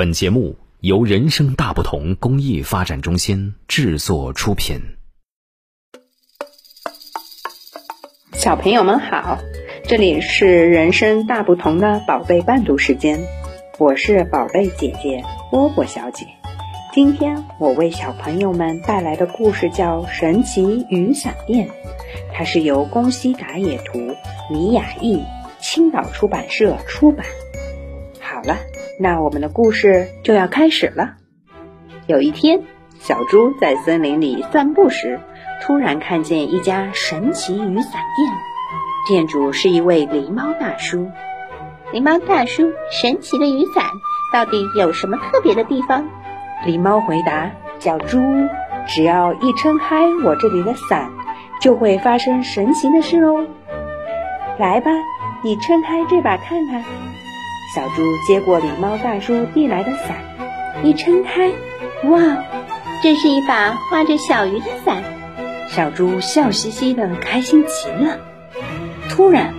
本节目由人生大不同公益发展中心制作出品。小朋友们好，这里是人生大不同的宝贝伴读时间，我是宝贝姐姐波波小姐。今天我为小朋友们带来的故事叫《神奇雨伞店》，它是由宫西达也图、米雅译，青岛出版社出版。好了。那我们的故事就要开始了。有一天，小猪在森林里散步时，突然看见一家神奇雨伞店，店主是一位狸猫大叔。狸猫大叔，神奇的雨伞到底有什么特别的地方？狸猫回答：“小猪，只要一撑开我这里的伞，就会发生神奇的事哦。来吧，你撑开这把看看。”小猪接过礼猫大叔递来的伞，一撑开，哇，这是一把画着小鱼的伞。小猪笑嘻嘻的，开心极了。突然，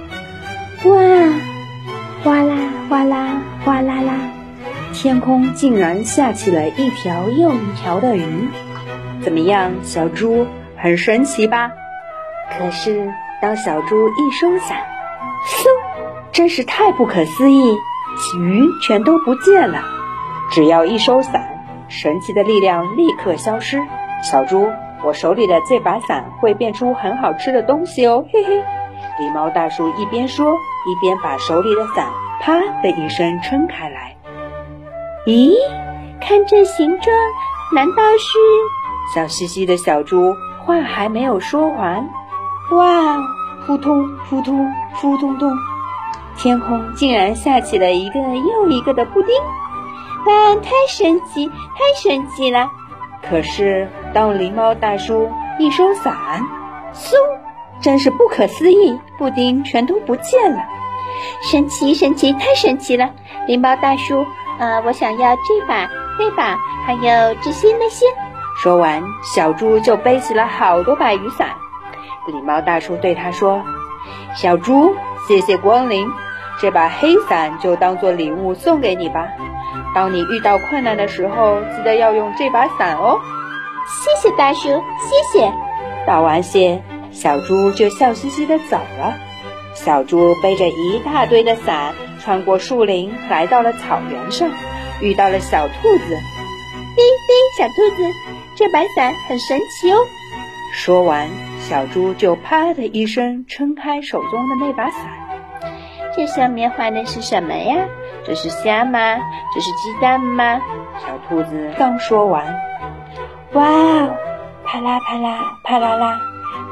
哇，哗啦哗啦哗啦啦，天空竟然下起了一条又一条的鱼。怎么样，小猪，很神奇吧？可是当小猪一收伞，嗖，真是太不可思议！鱼全都不见了，只要一收伞，神奇的力量立刻消失。小猪，我手里的这把伞会变出很好吃的东西哦，嘿嘿。狸猫大叔一边说，一边把手里的伞啪的一声撑开来。咦，看这形状，难道是……笑嘻嘻的小猪话还没有说完，哇，扑通扑通扑通通。天空竟然下起了一个又一个的布丁，啊，太神奇，太神奇了！可是当狸猫大叔一收伞，嗖，真是不可思议，布丁全都不见了！神奇，神奇，太神奇了！狸猫大叔，呃，我想要这把、那把，还有这些那些。说完，小猪就背起了好多把雨伞。狸猫大叔对他说：“小猪，谢谢光临。”这把黑伞就当做礼物送给你吧。当你遇到困难的时候，记得要用这把伞哦。谢谢大叔，谢谢。道完谢，小猪就笑嘻嘻的走了。小猪背着一大堆的伞，穿过树林，来到了草原上，遇到了小兔子。滴滴，小兔子，这把伞很神奇哦。说完，小猪就啪的一声撑开手中的那把伞。这上面画的是什么呀？这是虾吗？这是鸡蛋吗？小兔子刚说完，哇哦！啪啦啪啦啪啦啦，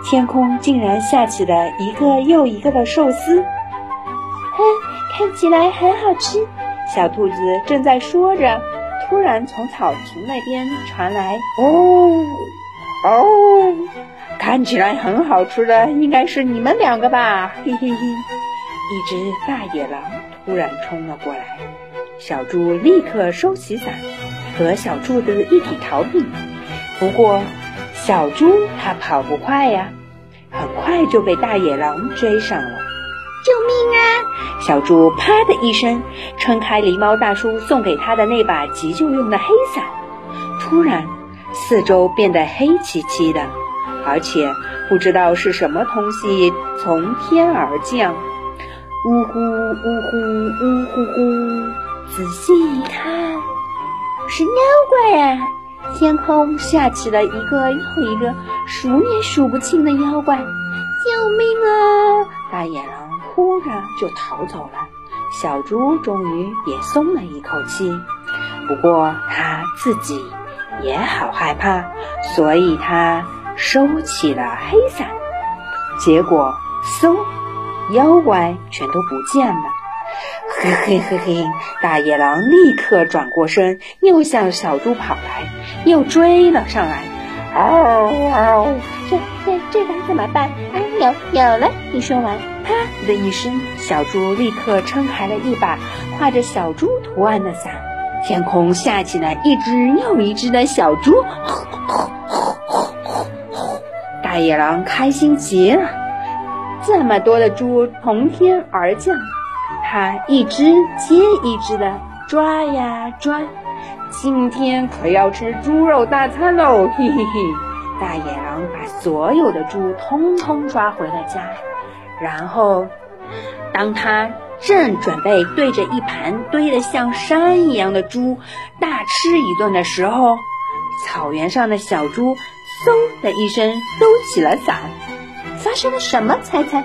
天空竟然下起了一个又一个的寿司。哼，看起来很好吃。小兔子正在说着，突然从草丛那边传来哦哦，看起来很好吃的应该是你们两个吧？嘿嘿嘿。一只大野狼突然冲了过来，小猪立刻收起伞，和小兔子一起逃命。不过，小猪它跑不快呀，很快就被大野狼追上了。救命啊！小猪啪的一声撑开狸猫大叔送给他的那把急救用的黑伞，突然，四周变得黑漆漆的，而且不知道是什么东西从天而降。呜呼呜呼呜呼呼！仔细一看，是妖怪呀！天空下起了一个又一个数也数不清的妖怪，救命啊！大野狼哭着就逃走了。小猪终于也松了一口气，不过他自己也好害怕，所以他收起了黑伞。结果，嗖！妖怪全都不见了，嘿嘿嘿嘿！大野狼立刻转过身，又向小猪跑来，又追了上来。嗷嗷！这这这该怎么办？啊，有有了！一说完，啪的一声，小猪立刻撑开了一把画着小猪图案的伞，天空下起了一只又一只的小猪。大野狼开心极了。这么多的猪从天而降，它一只接一只的抓呀抓，今天可要吃猪肉大餐喽！嘿嘿嘿，大野狼把所有的猪通通抓回了家，然后，当他正准备对着一盘堆得像山一样的猪大吃一顿的时候，草原上的小猪嗖的一声收起了伞。发生了什么？猜猜？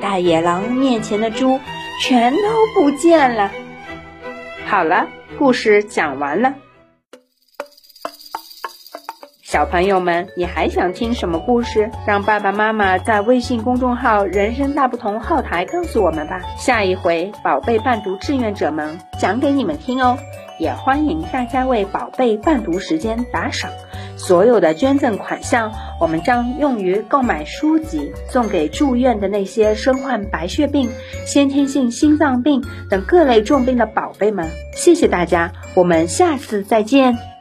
大野狼面前的猪全都不见了。好了，故事讲完了。小朋友们，你还想听什么故事？让爸爸妈妈在微信公众号“人生大不同”后台告诉我们吧。下一回，宝贝伴读志愿者们讲给你们听哦。也欢迎大家为宝贝伴读时间打赏。所有的捐赠款项，我们将用于购买书籍，送给住院的那些身患白血病、先天性心脏病等各类重病的宝贝们。谢谢大家，我们下次再见。